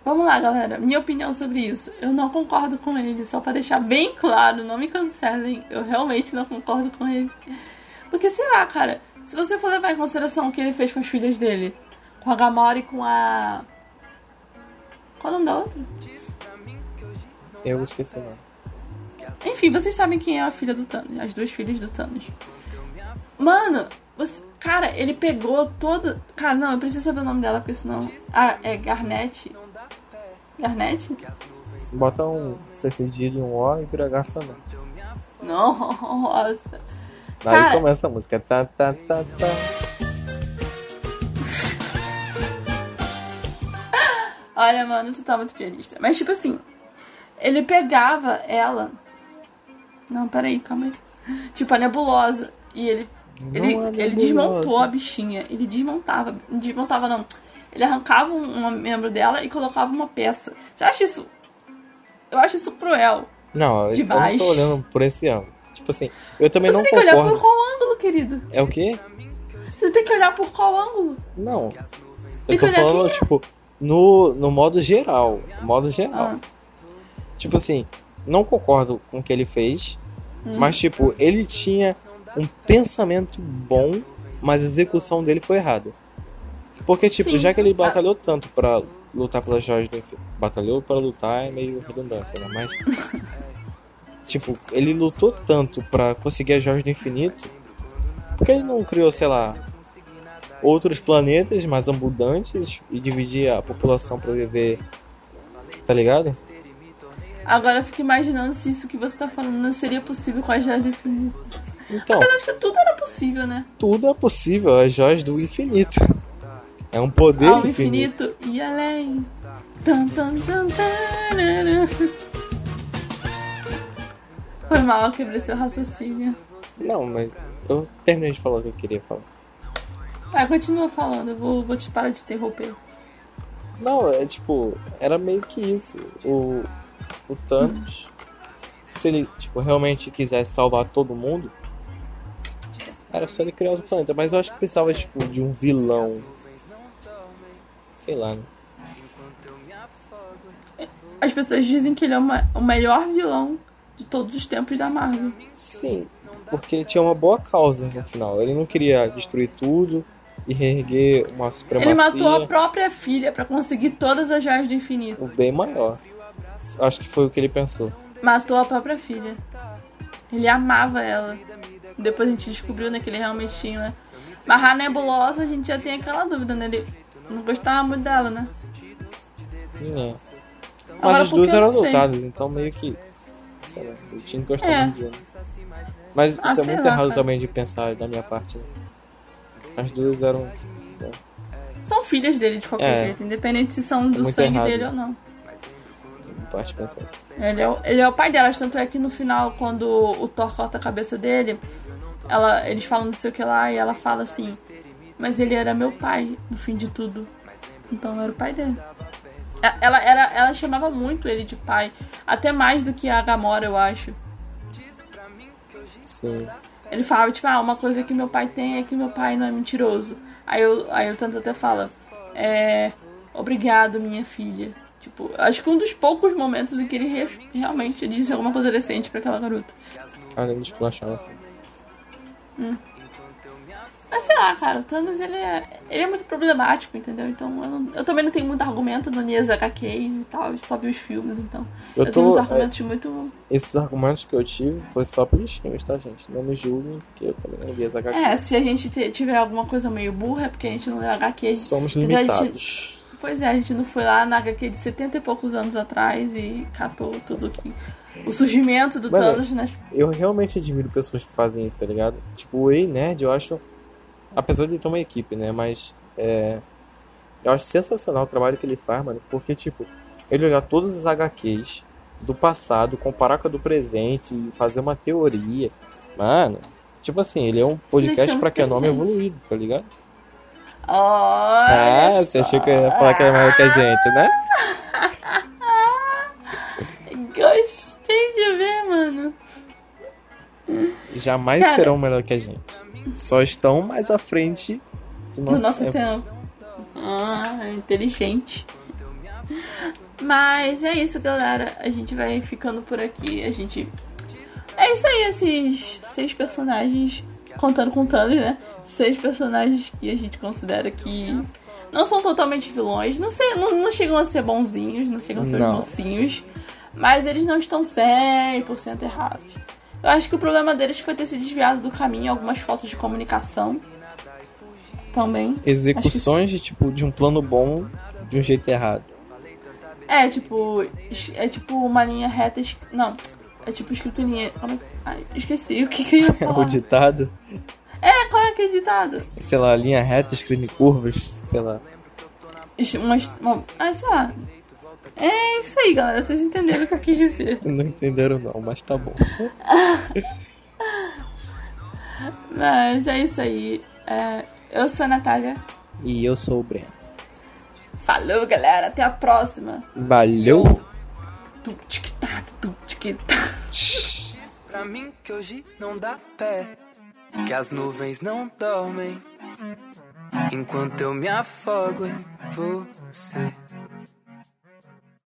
Speaker 2: Vamos lá, galera. Minha opinião sobre isso. Eu não concordo com ele. Só pra deixar bem claro, não me cancelem. Eu realmente não concordo com ele. Porque, sei lá, cara. Se você for levar em consideração o que ele fez com as filhas dele. Com a Gamora e com a... Qual o nome da outra?
Speaker 3: Eu esqueci não.
Speaker 2: Enfim, vocês sabem quem é a filha do Thanos. As duas filhas do Thanos. Mano, você... Cara, ele pegou toda... Cara, não, eu preciso saber o nome dela, porque senão... Ah, é Garnet. Garnet?
Speaker 3: Bota um C cedilha e um O e vira garçonete.
Speaker 2: Nossa.
Speaker 3: Aí
Speaker 2: Cara-
Speaker 3: começa a música. Tá, tá, tá, tá.
Speaker 2: Olha, mano, tu tá muito pianista. Mas, tipo assim, ele pegava ela. Não, peraí, calma aí. Tipo, a nebulosa. E ele. Ele,
Speaker 3: Não é
Speaker 2: ele desmontou a bichinha. Ele desmontava. Não desmontava, não. Ele arrancava um, um membro dela e colocava uma peça. Você acha isso. Eu acho isso cruel.
Speaker 3: Não, eu
Speaker 2: Demais.
Speaker 3: não tô olhando por esse ângulo. Tipo assim, eu também
Speaker 2: Você
Speaker 3: não
Speaker 2: tem que olhar por
Speaker 3: concordo.
Speaker 2: qual ângulo, querido?
Speaker 3: É o quê?
Speaker 2: Você tem que olhar por qual ângulo?
Speaker 3: Não.
Speaker 2: Tem
Speaker 3: Eu tô falando,
Speaker 2: quem
Speaker 3: tipo, no, no modo geral. No modo geral.
Speaker 2: Ah,
Speaker 3: Tipo assim, não concordo com o que ele fez,
Speaker 2: Hum.
Speaker 3: mas tipo, ele tinha um pensamento bom, mas a execução dele foi errada. Porque, tipo,
Speaker 2: Sim.
Speaker 3: já que ele batalhou tanto pra lutar pelas joias do infinito. Batalhou pra lutar é meio redundância, né? Mas. tipo, ele lutou tanto pra conseguir as joias do infinito. Por que ele não criou, sei lá, outros planetas mais abundantes e dividir a população pra viver. Tá ligado?
Speaker 2: Agora eu fico imaginando se isso que você tá falando não seria possível com a Joia do Infinito.
Speaker 3: Então.
Speaker 2: Apesar de que tudo era possível, né?
Speaker 3: tudo é possível, as joias do infinito. É um poder
Speaker 2: Ao
Speaker 3: infinito.
Speaker 2: infinito e além. Tan, tan, tan, tarará. Foi mal, eu quebrei seu raciocínio.
Speaker 3: Não, mas eu terminei de falar o que eu queria falar.
Speaker 2: Vai, continua falando, eu vou, vou te parar de interromper.
Speaker 3: Não, é tipo, era meio que isso. O, o Thanos, se ele tipo, realmente quisesse salvar todo mundo, era só ele criar outro planeta. Mas eu acho que precisava tipo, de um vilão. Sei lá, né?
Speaker 2: As pessoas dizem que ele é uma- o melhor vilão de todos os tempos da Marvel.
Speaker 3: Sim, porque ele tinha uma boa causa no final. Ele não queria destruir tudo e reerguer uma supremacia.
Speaker 2: Ele matou a própria filha pra conseguir todas as joias do infinito.
Speaker 3: o bem maior. Acho que foi o que ele pensou.
Speaker 2: Matou a própria filha. Ele amava ela. Depois a gente descobriu né, que ele realmente tinha. né? Mas a nebulosa a gente já tem aquela dúvida, né? Ele não gostava muito dela, né?
Speaker 3: É. Mas
Speaker 2: Agora,
Speaker 3: as duas eram
Speaker 2: não
Speaker 3: adotadas, então meio que. Sei lá, eu tinha que gostar
Speaker 2: É.
Speaker 3: muito de uma. Mas
Speaker 2: Ah,
Speaker 3: isso é muito
Speaker 2: lá,
Speaker 3: errado
Speaker 2: cara.
Speaker 3: também de pensar da minha parte. né? As duas eram.
Speaker 2: São filhas dele de qualquer
Speaker 3: É.
Speaker 2: jeito, independente se são do
Speaker 3: muito
Speaker 2: sangue
Speaker 3: errado.
Speaker 2: dele ou não.
Speaker 3: Parte.
Speaker 2: Ele é, o, ele é o pai delas, tanto é que no final, quando o Thor corta a cabeça dele, ela, eles falam não sei o que lá e ela fala assim: Mas ele era meu pai, no fim de tudo. Então eu era o pai dele. Ela, era, ela chamava muito ele de pai. Até mais do que a Gamora, eu acho.
Speaker 3: Sim.
Speaker 2: Ele falava, tipo, ah, uma coisa que meu pai tem é que meu pai não é mentiroso. Aí eu, aí o Thanos até fala, é. Obrigado, minha filha. Tipo, acho que um dos poucos momentos em que ele re realmente disse alguma coisa decente pra aquela garota.
Speaker 3: Além de esculachar assim.
Speaker 2: Hum. Mas sei lá, cara, o Thanos ele é, ele é muito problemático, entendeu? Então eu, não, eu também não tenho muito argumento no Nias HQs e tal, eu só vi os filmes, então. Eu, eu tô, tenho uns argumentos é, muito.
Speaker 3: Esses argumentos que eu tive foi só pelos filmes, tá, gente? Não me julguem, porque eu também não vi as HQs.
Speaker 2: É, se a gente tiver alguma coisa meio burra, é porque a gente não lê HQs.
Speaker 3: Somos limitados.
Speaker 2: Pois é, a gente não foi lá na HQ de 70 e poucos anos atrás e catou tudo que. O surgimento do Mano, Thanos, né?
Speaker 3: Eu realmente admiro pessoas que fazem isso, tá ligado? Tipo, o Ei Nerd, eu acho. Apesar de ter uma equipe, né? Mas. É, eu acho sensacional o trabalho que ele faz, mano. Porque, tipo, ele olhar todos os HQs do passado, comparar com a do presente e fazer uma teoria. Mano, tipo assim, ele é um podcast pra que é nome evoluído, tá ligado?
Speaker 2: Olha
Speaker 3: ah, você achou que eu ia falar que era maior que a gente, né?
Speaker 2: Gostei de ver, mano.
Speaker 3: Jamais Cara, serão melhor que a gente. Só estão mais à frente
Speaker 2: do nosso, nosso tempo. tempo. Ah, inteligente. Mas é isso, galera. A gente vai ficando por aqui. A gente. É isso aí, esses seis personagens contando com Thanos, né? Seis personagens que a gente considera que não são totalmente vilões, não, sei, não, não chegam a ser bonzinhos, não chegam a ser não. mocinhos, mas eles não estão 100% errados. Eu acho que o problema deles foi ter se desviado do caminho, algumas faltas de comunicação também.
Speaker 3: Execuções que... de tipo de um plano bom de um jeito errado.
Speaker 2: É, tipo, é tipo uma linha reta, não, é tipo escrito em linha, Ai, esqueci o que, que eu ia falar.
Speaker 3: o ditado.
Speaker 2: É, qual é aquele ditado?
Speaker 3: Sei lá, linha reta, escrita em curvas, sei lá.
Speaker 2: Uma, uma, ah, sei lá. É isso aí, galera. Vocês entenderam o que eu quis dizer.
Speaker 3: Não entenderam não, mas tá bom.
Speaker 2: mas é isso aí. É, eu sou a Natália.
Speaker 3: E eu sou o Breno.
Speaker 2: Falou, galera. Até a próxima.
Speaker 3: Valeu.
Speaker 4: Pra mim que hoje não dá pé que as nuvens não dormem enquanto eu me afogo em você.